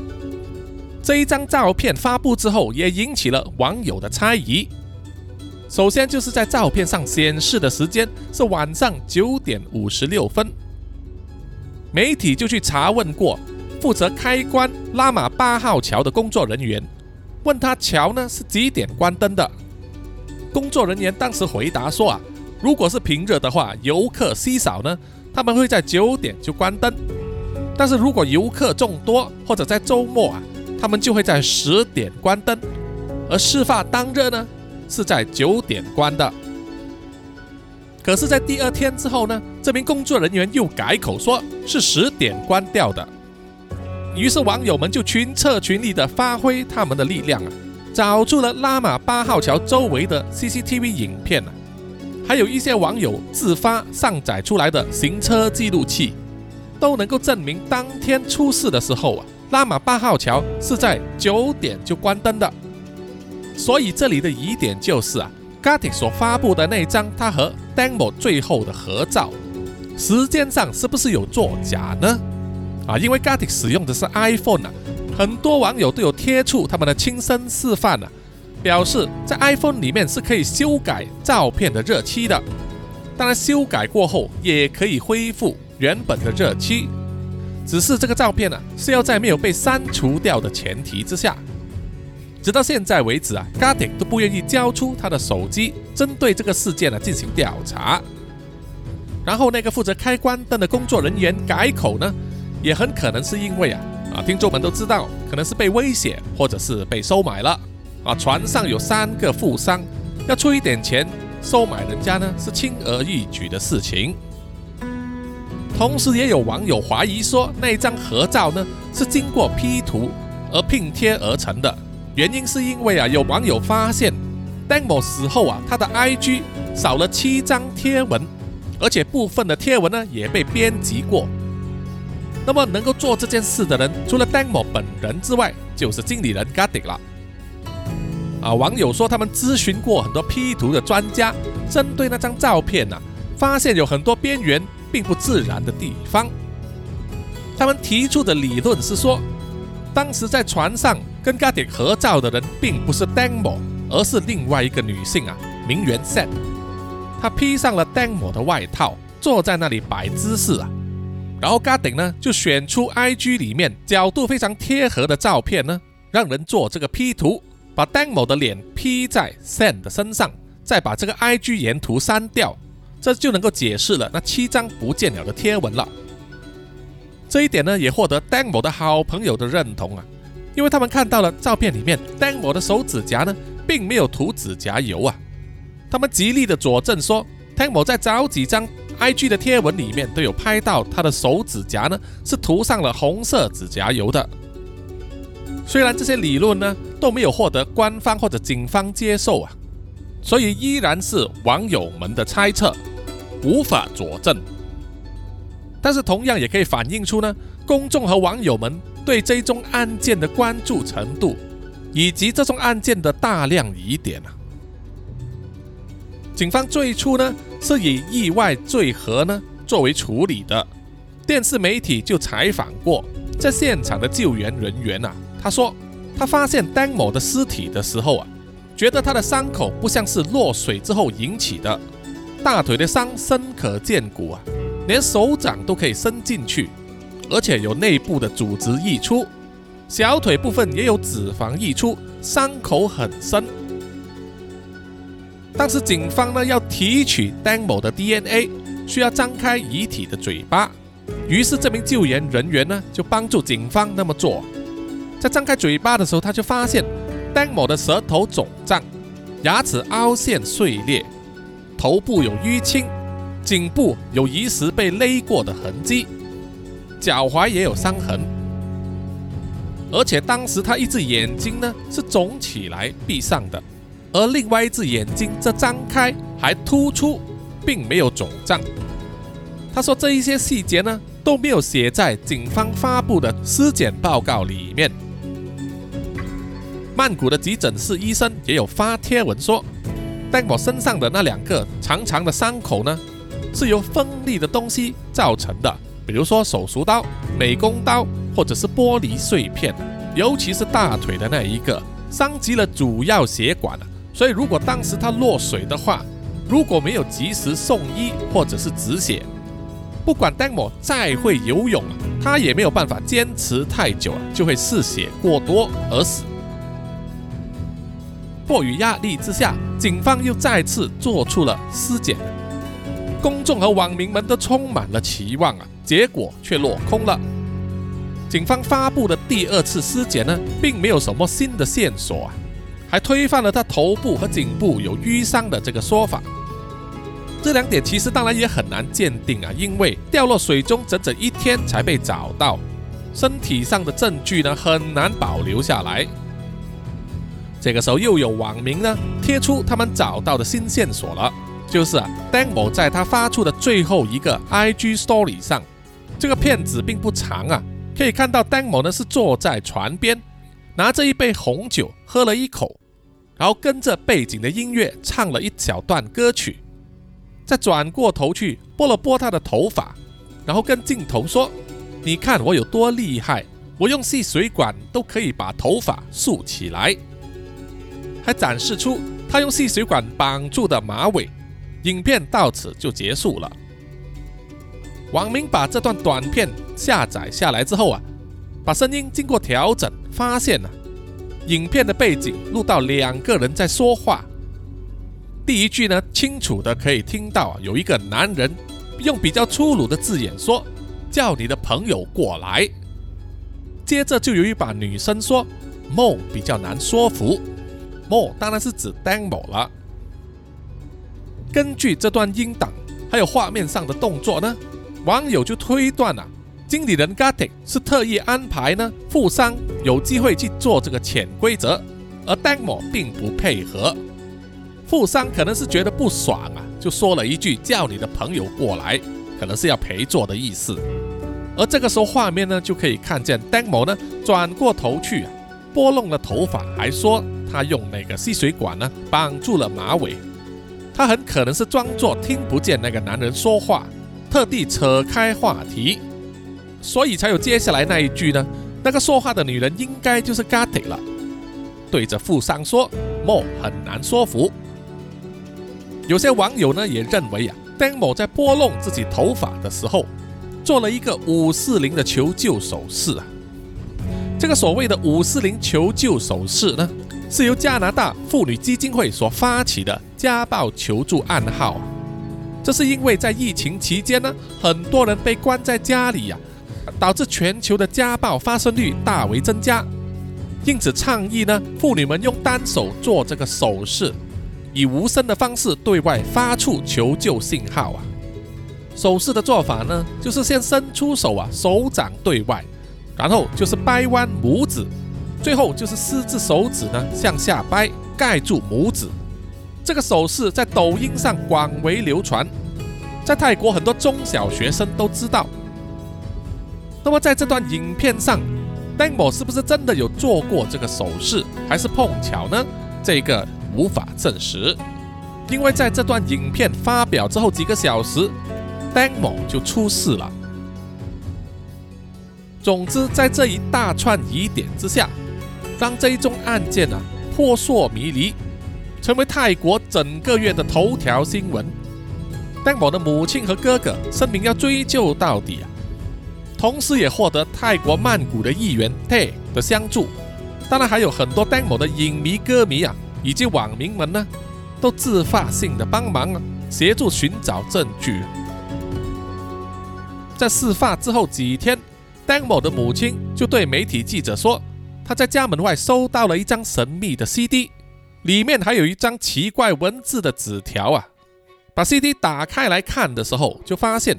这一张照片发布之后，也引起了网友的猜疑。首先就是在照片上显示的时间是晚上九点五十六分，媒体就去查问过负责开关拉玛八号桥的工作人员，问他桥呢是几点关灯的。工作人员当时回答说啊，如果是平日的话，游客稀少呢，他们会在九点就关灯；但是如果游客众多或者在周末啊，他们就会在十点关灯。而事发当日呢，是在九点关的。可是，在第二天之后呢，这名工作人员又改口说是十点关掉的。于是网友们就群策群力的发挥他们的力量啊。找出了拉玛八号桥周围的 CCTV 影片啊，还有一些网友自发上载出来的行车记录器，都能够证明当天出事的时候啊，拉玛八号桥是在九点就关灯的。所以这里的疑点就是啊，Gatti 所发布的那张他和 Demo 最后的合照，时间上是不是有作假呢？啊，因为 Gatti 使用的是 iPhone 啊。很多网友都有贴出他们的亲身示范啊，表示在 iPhone 里面是可以修改照片的日期的。当然，修改过后也可以恢复原本的日期，只是这个照片呢是要在没有被删除掉的前提之下。直到现在为止啊 g a r d i n 都不愿意交出他的手机，针对这个事件呢进行调查。然后那个负责开关灯的工作人员改口呢，也很可能是因为啊。啊，听众们都知道，可能是被威胁，或者是被收买了。啊，船上有三个富商，要出一点钱收买人家呢，是轻而易举的事情。同时，也有网友怀疑说，那张合照呢是经过 P 图，而拼贴而成的。原因是因为啊，有网友发现 Demo 死后啊，他的 IG 少了七张贴文，而且部分的贴文呢也被编辑过。那么能够做这件事的人，除了 Demo 本人之外，就是经理人 g a d i 了。啊，网友说他们咨询过很多 P 图的专家，针对那张照片呢，发现有很多边缘并不自然的地方。他们提出的理论是说，当时在船上跟 g a d i 合照的人并不是 Demo，而是另外一个女性啊，名媛 Set。她披上了 Demo 的外套，坐在那里摆姿势啊。然后 g a d i 呢就选出 IG 里面角度非常贴合的照片呢，让人做这个 P 图。把 Demo 的脸 P 在 Sam 的身上，再把这个 IG 沿图删掉，这就能够解释了那七张不见了的贴文了。这一点呢，也获得 Demo 的好朋友的认同啊，因为他们看到了照片里面 Demo 的手指甲呢，并没有涂指甲油啊。他们极力的佐证说，Demo 在早几张 IG 的贴文里面都有拍到他的手指甲呢，是涂上了红色指甲油的。虽然这些理论呢都没有获得官方或者警方接受啊，所以依然是网友们的猜测，无法佐证。但是同样也可以反映出呢，公众和网友们对这宗案件的关注程度，以及这宗案件的大量疑点啊。警方最初呢是以意外坠河呢作为处理的，电视媒体就采访过在现场的救援人员啊。他说，他发现丹某的尸体的时候啊，觉得他的伤口不像是落水之后引起的，大腿的伤深可见骨啊，连手掌都可以伸进去，而且有内部的组织溢出，小腿部分也有脂肪溢出，伤口很深。当时警方呢要提取丹某的 DNA，需要张开遗体的嘴巴，于是这名救援人员呢就帮助警方那么做。在张开嘴巴的时候，他就发现丹某的舌头肿胀，牙齿凹陷碎裂，头部有淤青，颈部有疑似被勒过的痕迹，脚踝也有伤痕，而且当时他一只眼睛呢是肿起来闭上的，而另外一只眼睛则张开还突出，并没有肿胀。他说这一些细节呢都没有写在警方发布的尸检报告里面。曼谷的急诊室医生也有发贴文说，戴某身上的那两个长长的伤口呢，是由锋利的东西造成的，比如说手术刀、美工刀或者是玻璃碎片，尤其是大腿的那一个，伤及了主要血管。所以如果当时他落水的话，如果没有及时送医或者是止血，不管戴某再会游泳，他也没有办法坚持太久啊，就会失血过多而死。迫于压力之下，警方又再次做出了尸检，公众和网民们都充满了期望啊，结果却落空了。警方发布的第二次尸检呢，并没有什么新的线索啊，还推翻了他头部和颈部有淤伤的这个说法。这两点其实当然也很难鉴定啊，因为掉落水中整整一天才被找到，身体上的证据呢很难保留下来。这个时候又有网民呢贴出他们找到的新线索了，就是啊，Dan 某在他发出的最后一个 IG Story 上，这个片子并不长啊，可以看到 Dan 某呢是坐在船边，拿着一杯红酒喝了一口，然后跟着背景的音乐唱了一小段歌曲，再转过头去拨了拨他的头发，然后跟镜头说：“你看我有多厉害，我用细水管都可以把头发竖起来。”还展示出他用细水管绑住的马尾，影片到此就结束了。网民把这段短片下载下来之后啊，把声音经过调整，发现啊，影片的背景录到两个人在说话。第一句呢，清楚的可以听到啊，有一个男人用比较粗鲁的字眼说：“叫你的朋友过来。”接着就有一把女生说：“梦比较难说服。”莫当然是指 Demo 了。根据这段音档，还有画面上的动作呢，网友就推断啊经理人 Gatty 是特意安排呢富商有机会去做这个潜规则，而 Dagmo 并不配合。富商可能是觉得不爽啊，就说了一句叫你的朋友过来，可能是要陪坐的意思。而这个时候画面呢就可以看见 Dagmo 呢转过头去啊，拨弄了头发，还说他用那个吸水管呢绑住了马尾。他很可能是装作听不见那个男人说话，特地扯开话题。所以才有接下来那一句呢？那个说话的女人应该就是 Gatty 了。对着富商说莫很难说服。有些网友呢也认为啊，Dan Mo 在拨弄自己头发的时候，做了一个五四零的求救手势啊。这个所谓的五四零求救手势呢，是由加拿大妇女基金会所发起的家暴求助暗号。这是因为在疫情期间呢，很多人被关在家里呀。导致全球的家暴发生率大为增加，因此倡议呢，妇女们用单手做这个手势，以无声的方式对外发出求救信号啊。手势的做法呢，就是先伸出手啊，手掌对外，然后就是掰弯拇指，最后就是四只手指呢向下掰，盖住拇指。这个手势在抖音上广为流传，在泰国很多中小学生都知道。那么在这段影片上，Demo 是不是真的有做过这个手势，还是碰巧呢？这个无法证实，因为在这段影片发表之后几个小时，Demo 就出事了。总之，在这一大串疑点之下，让这一宗案件啊扑朔迷离，成为泰国整个月的头条新闻。Demo 的母亲和哥哥声明要追究到底啊。同时也获得泰国曼谷的议员 T 的相助，当然还有很多 d a m o 的影迷、歌迷啊，以及网民们呢，都自发性的帮忙啊，协助寻找证据。在事发之后几天 d a m o 的母亲就对媒体记者说，他在家门外收到了一张神秘的 CD，里面还有一张奇怪文字的纸条啊。把 CD 打开来看的时候，就发现。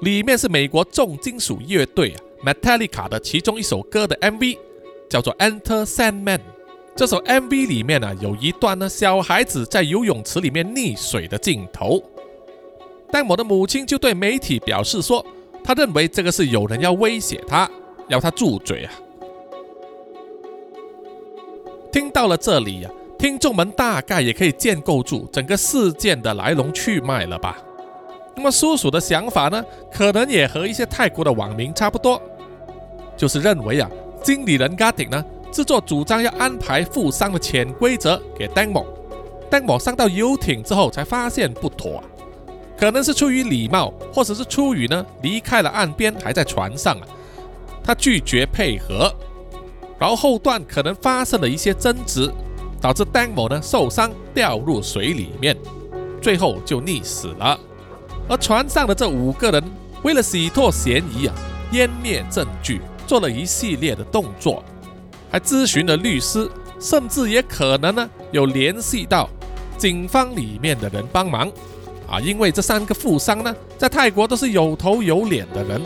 里面是美国重金属乐队啊 Metallica 的其中一首歌的 MV，叫做《Enter Sandman》。这首 MV 里面呢有一段呢小孩子在游泳池里面溺水的镜头。戴某的母亲就对媒体表示说，他认为这个是有人要威胁他，要他住嘴啊。听到了这里呀，听众们大概也可以建构住整个事件的来龙去脉了吧？那么叔叔的想法呢，可能也和一些泰国的网民差不多，就是认为啊，经理人 Gotti 呢，制作主张要安排富商的潜规则给 Demo，Demo 上到游艇之后才发现不妥，啊。可能是出于礼貌，或者是出于呢离开了岸边还在船上啊，他拒绝配合，然后后段可能发生了一些争执，导致 Demo 呢受伤掉入水里面，最后就溺死了。而船上的这五个人为了洗脱嫌疑啊，湮灭证据，做了一系列的动作，还咨询了律师，甚至也可能呢有联系到警方里面的人帮忙啊。因为这三个富商呢，在泰国都是有头有脸的人，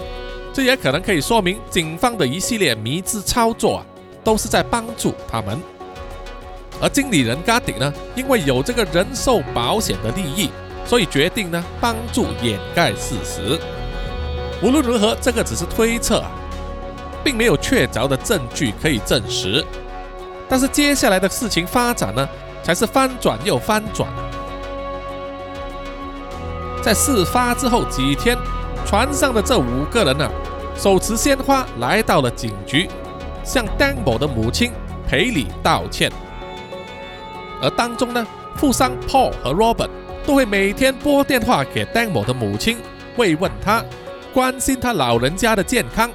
这也可能可以说明警方的一系列迷之操作啊，都是在帮助他们。而经理人加迪呢，因为有这个人寿保险的利益。所以决定呢，帮助掩盖事实。无论如何，这个只是推测，并没有确凿的证据可以证实。但是接下来的事情发展呢，才是翻转又翻转。在事发之后几天，船上的这五个人呢，手持鲜花来到了警局，向 Dan 某的母亲赔礼道歉。而当中呢，富商 Paul 和 Robert。都会每天拨电话给 Demo 的母亲，慰问他，关心他老人家的健康。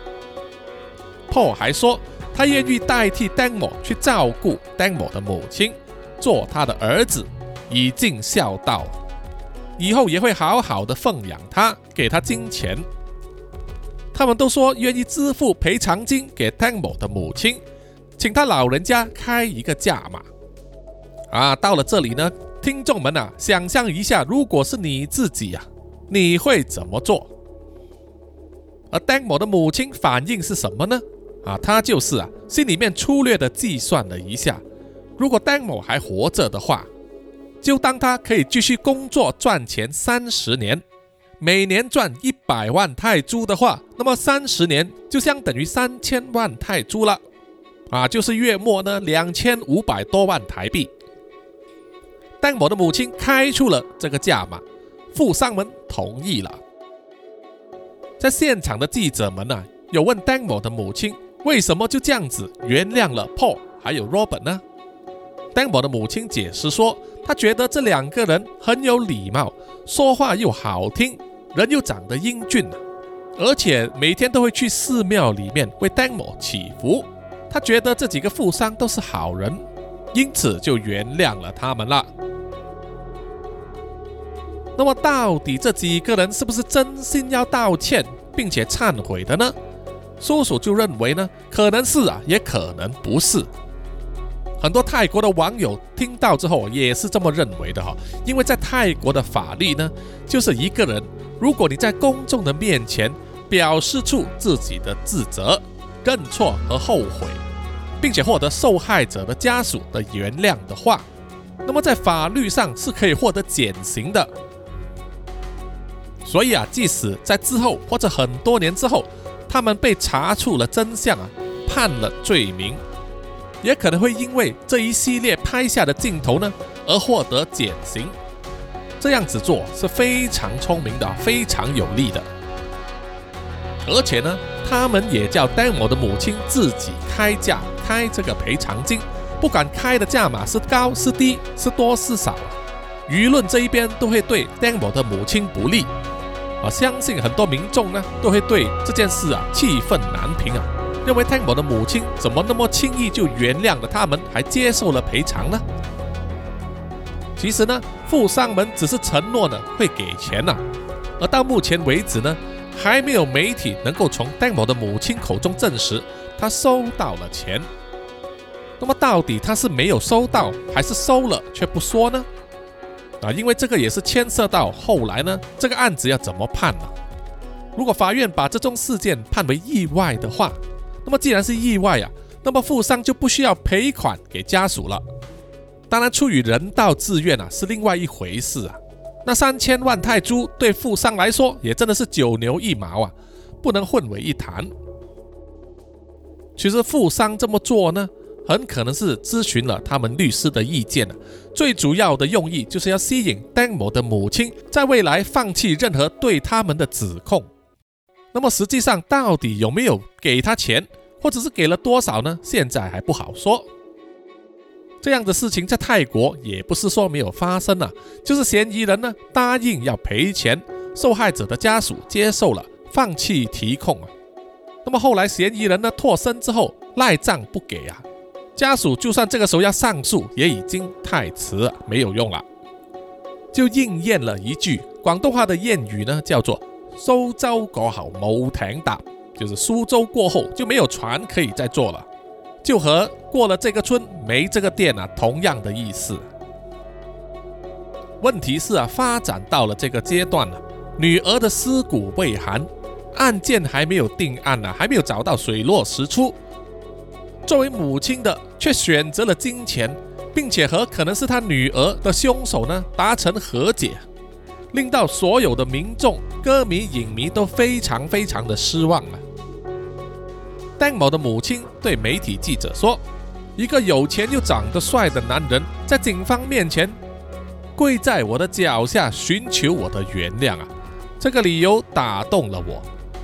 Paul 还说，他愿意代替 Demo 去照顾 Demo 的母亲，做他的儿子，以尽孝道。以后也会好好的奉养他，给他金钱。他们都说愿意支付赔偿金给 Demo 的母亲，请他老人家开一个价码。啊，到了这里呢。听众们啊，想象一下，如果是你自己呀，你会怎么做？而丹某的母亲反应是什么呢？啊，他就是啊，心里面粗略的计算了一下，如果丹某还活着的话，就当他可以继续工作赚钱三十年，每年赚一百万泰铢的话，那么三十年就相等于三千万泰铢了，啊，就是月末呢两千五百多万台币。丹某的母亲开出了这个价码，富商们同意了。在现场的记者们呢，有问丹某的母亲。为什么就这样子原谅了 Paul 还有 Robert 呢？丹某的母亲解释说，他觉得这两个人很有礼貌，说话又好听，人又长得英俊而且每天都会去寺庙里面为丹某祈福。他觉得这几个富商都是好人，因此就原谅了他们了。那么，到底这几个人是不是真心要道歉并且忏悔的呢？叔叔就认为呢，可能是啊，也可能不是。很多泰国的网友听到之后也是这么认为的哈，因为在泰国的法律呢，就是一个人，如果你在公众的面前表示出自己的自责、认错和后悔，并且获得受害者的家属的原谅的话，那么在法律上是可以获得减刑的。所以啊，即使在之后或者很多年之后，他们被查出了真相啊，判了罪名，也可能会因为这一系列拍下的镜头呢而获得减刑。这样子做是非常聪明的，非常有利的。而且呢，他们也叫丹某的母亲自己开价开这个赔偿金，不管开的价码是高是低是多是少，舆论这一边都会对丹某的母亲不利。我相信很多民众呢都会对这件事啊气愤难平啊，认为 Tang 的母亲怎么那么轻易就原谅了他们，还接受了赔偿呢？其实呢，富商们只是承诺呢会给钱呐，而到目前为止呢，还没有媒体能够从 Tang 的母亲口中证实他收到了钱。那么到底他是没有收到，还是收了却不说呢？啊，因为这个也是牵涉到后来呢，这个案子要怎么判呢？如果法院把这宗事件判为意外的话，那么既然是意外啊，那么富商就不需要赔款给家属了。当然，出于人道自愿啊，是另外一回事啊。那三千万泰铢对富商来说也真的是九牛一毛啊，不能混为一谈。其实富商这么做呢？很可能是咨询了他们律师的意见最主要的用意就是要吸引丹某的母亲在未来放弃任何对他们的指控。那么实际上到底有没有给他钱，或者是给了多少呢？现在还不好说。这样的事情在泰国也不是说没有发生啊，就是嫌疑人呢答应要赔钱，受害者的家属接受了，放弃提控啊。那么后来嫌疑人呢脱身之后赖账不给啊。家属就算这个时候要上诉，也已经太迟了，没有用了，就应验了一句广东话的谚语呢，叫做“苏州过后冇艇搭”，就是苏州过后就没有船可以再坐了，就和过了这个村没这个店啊同样的意思。问题是啊，发展到了这个阶段了，女儿的尸骨未寒，案件还没有定案呢，还没有找到水落石出。作为母亲的，却选择了金钱，并且和可能是他女儿的凶手呢达成和解，令到所有的民众、歌迷、影迷都非常非常的失望啊。丹某的母亲对媒体记者说：“一个有钱又长得帅的男人，在警方面前跪在我的脚下寻求我的原谅啊！这个理由打动了我，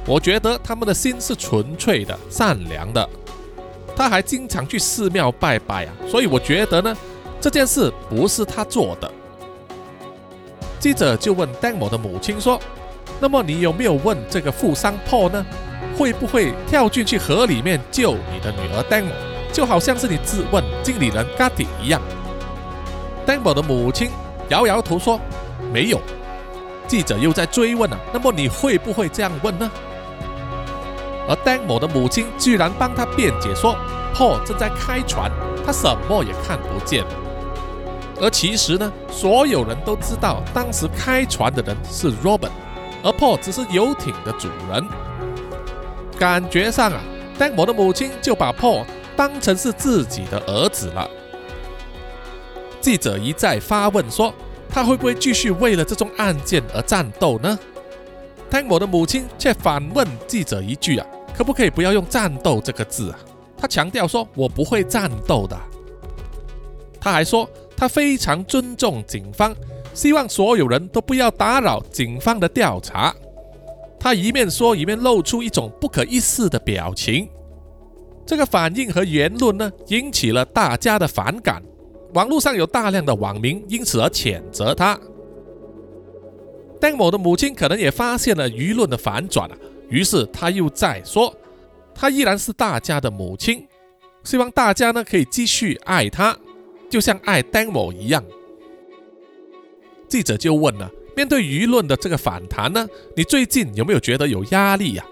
我觉得他们的心是纯粹的、善良的。”他还经常去寺庙拜拜啊，所以我觉得呢，这件事不是他做的。记者就问丹某的母亲说：“那么你有没有问这个富商 Paul 呢？会不会跳进去河里面救你的女儿丹某？就好像是你质问经理人 Gatti 一样？”丹某的母亲摇摇头说：“没有。”记者又在追问啊：“那么你会不会这样问呢？”而丹某的母亲居然帮他辩解说，Paul 正在开船，他什么也看不见。而其实呢，所有人都知道，当时开船的人是 Robert，而 Paul 只是游艇的主人。感觉上啊，丹某的母亲就把 Paul 当成是自己的儿子了。记者一再发问说，他会不会继续为了这宗案件而战斗呢？丹某的母亲却反问记者一句啊，可不可以不要用战斗这个字啊？他强调说，我不会战斗的。他还说，他非常尊重警方，希望所有人都不要打扰警方的调查。他一面说，一面露出一种不可一世的表情。这个反应和言论呢，引起了大家的反感。网络上有大量的网民因此而谴责他。邓某的母亲可能也发现了舆论的反转啊，于是他又再说，他依然是大家的母亲，希望大家呢可以继续爱他，就像爱邓某一样。记者就问了。面对舆论的这个反弹呢，你最近有没有觉得有压力呀？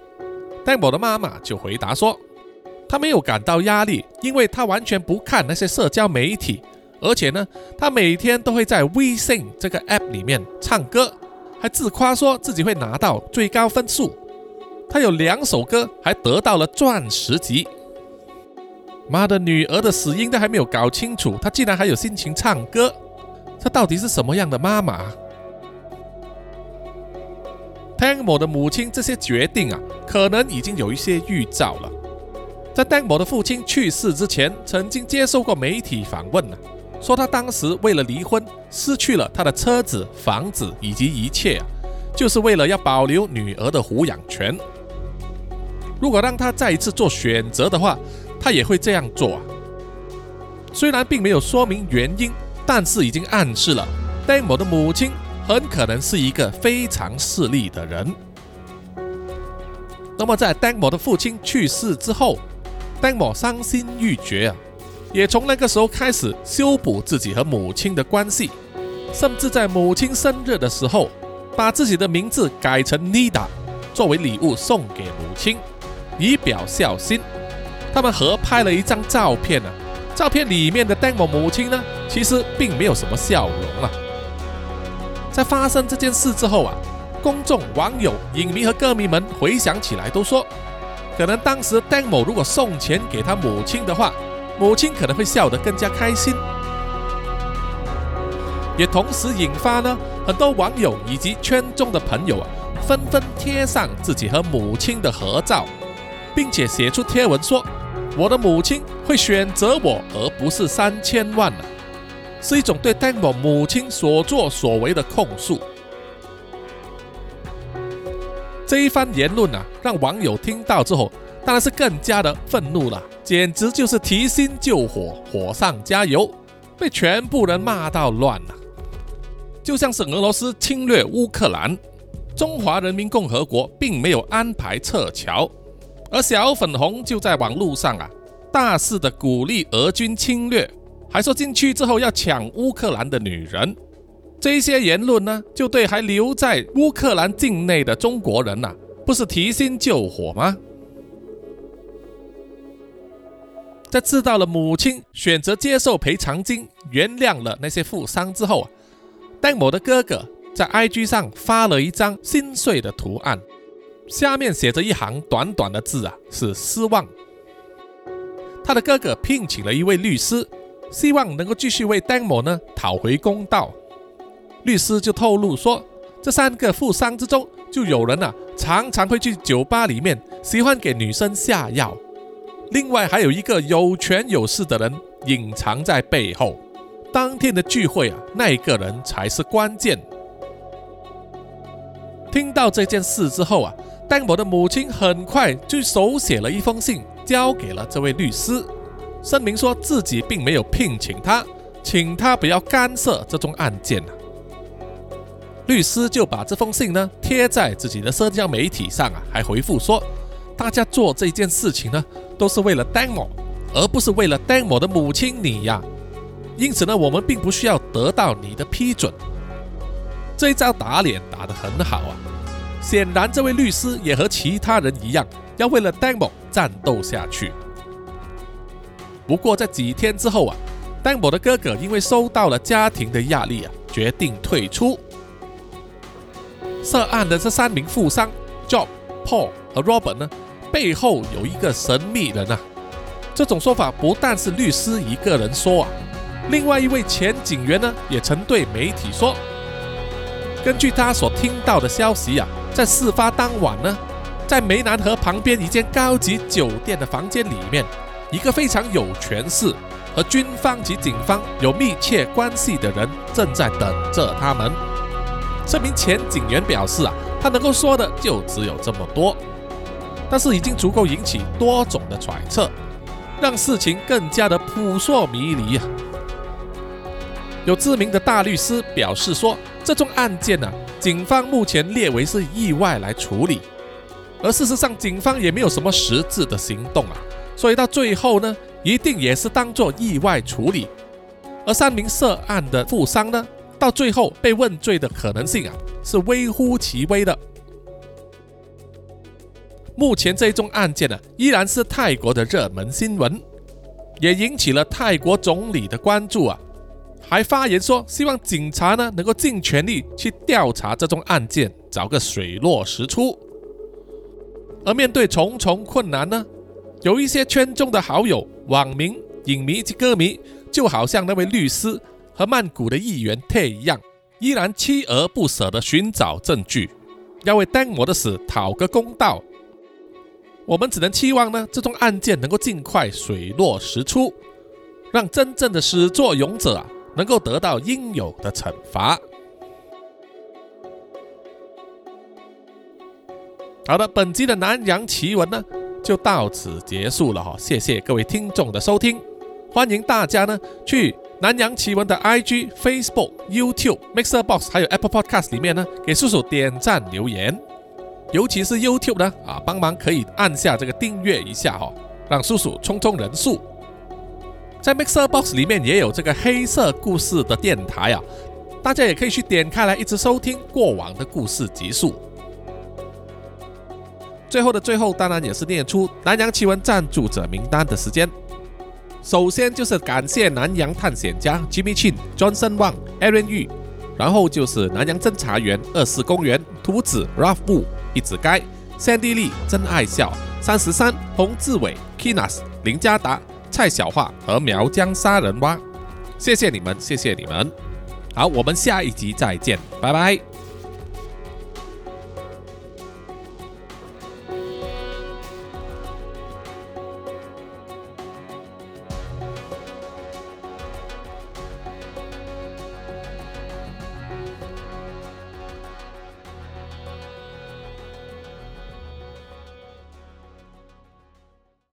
戴某的妈妈就回答说，她没有感到压力，因为她完全不看那些社交媒体，而且呢，她每天都会在微信这个 app 里面唱歌，还自夸说自己会拿到最高分数。她有两首歌还得到了钻石级。妈的，女儿的死因都还没有搞清楚，她竟然还有心情唱歌，这到底是什么样的妈妈？丹某的母亲这些决定啊，可能已经有一些预兆了。在丹某的父亲去世之前，曾经接受过媒体访问呢，说他当时为了离婚，失去了他的车子、房子以及一切啊，就是为了要保留女儿的抚养权。如果让他再一次做选择的话，他也会这样做啊。虽然并没有说明原因，但是已经暗示了丹某的母亲。很可能是一个非常势利的人。那么，在丹某的父亲去世之后，丹某伤心欲绝啊，也从那个时候开始修补自己和母亲的关系，甚至在母亲生日的时候，把自己的名字改成 Nida，作为礼物送给母亲，以表孝心。他们合拍了一张照片呢，照片里面的丹某母亲呢，其实并没有什么笑容啊。在发生这件事之后啊，公众、网友、影迷和歌迷们回想起来，都说，可能当时邓某如果送钱给他母亲的话，母亲可能会笑得更加开心。也同时引发呢，很多网友以及圈中的朋友啊，纷纷贴上自己和母亲的合照，并且写出贴文说：“我的母亲会选择我，而不是三千万了。”是一种对戴某母亲所作所为的控诉。这一番言论啊，让网友听到之后，当然是更加的愤怒了，简直就是提心救火，火上加油，被全部人骂到乱了。就像是俄罗斯侵略乌克兰，中华人民共和国并没有安排撤侨，而小粉红就在网络上啊，大肆的鼓励俄军侵略。还说进去之后要抢乌克兰的女人，这些言论呢，就对还留在乌克兰境内的中国人呐，不是提心救火吗？在知道了母亲选择接受赔偿金，原谅了那些富商之后啊，戴某的哥哥在 IG 上发了一张心碎的图案，下面写着一行短短的字啊，是失望。他的哥哥聘请了一位律师。希望能够继续为丹某呢讨回公道。律师就透露说，这三个富商之中，就有人啊常常会去酒吧里面喜欢给女生下药，另外还有一个有权有势的人隐藏在背后。当天的聚会啊，那一个人才是关键。听到这件事之后啊，丹某的母亲很快就手写了一封信，交给了这位律师。声明说自己并没有聘请他，请他不要干涉这宗案件律师就把这封信呢贴在自己的社交媒体上啊，还回复说，大家做这件事情呢都是为了 Demo，而不是为了 Demo 的母亲你呀。因此呢，我们并不需要得到你的批准。这一招打脸打得很好啊！显然，这位律师也和其他人一样，要为了 Demo 战斗下去。不过在几天之后啊，丹某的哥哥因为受到了家庭的压力啊，决定退出。涉案的这三名富商 Job、Paul 和 Robert 呢，背后有一个神秘人啊。这种说法不但是律师一个人说啊，另外一位前警员呢也曾对媒体说，根据他所听到的消息啊，在事发当晚呢，在湄南河旁边一间高级酒店的房间里面，一个非常有权势和军方及警方有密切关系的人正在等着他们。这名前警员表示啊，他能够说的就只有这么多，但是已经足够引起多种的揣测。让事情更加的扑朔迷离啊！有知名的大律师表示说，这宗案件呢，警方目前列为是意外来处理，而事实上警方也没有什么实质的行动啊，所以到最后呢，一定也是当做意外处理。而三名涉案的富商呢，到最后被问罪的可能性啊，是微乎其微的。目前这一宗案件呢，依然是泰国的热门新闻，也引起了泰国总理的关注啊，还发言说希望警察呢能够尽全力去调查这宗案件，找个水落石出。而面对重重困难呢，有一些圈中的好友、网民、影迷及歌迷，就好像那位律师和曼谷的议员 T 一样，依然锲而不舍地寻找证据，要为丹摩的死讨个公道。我们只能期望呢，这宗案件能够尽快水落石出，让真正的始作俑者啊能够得到应有的惩罚。好的，本集的南洋奇闻呢就到此结束了哈，谢谢各位听众的收听，欢迎大家呢去南洋奇闻的 IG、Facebook、YouTube、Mixer Box 还有 Apple Podcast 里面呢给叔叔点赞留言。尤其是 YouTube 呢，啊，帮忙可以按下这个订阅一下哈，让叔叔冲冲人数。在 Mixer Box 里面也有这个黑色故事的电台啊，大家也可以去点开来一直收听过往的故事集数。最后的最后，当然也是念出南洋奇闻赞助者名单的时间。首先就是感谢南洋探险家 Jimmy Chin、Johnson Wang、Aaron Yu，然后就是南洋侦查员二四公园、图子 Ralph Wu。一子该、三 D 丽、真爱笑、三十三、洪志伟、Kinas、林家达、蔡小画和苗疆杀人蛙，谢谢你们，谢谢你们。好，我们下一集再见，拜拜。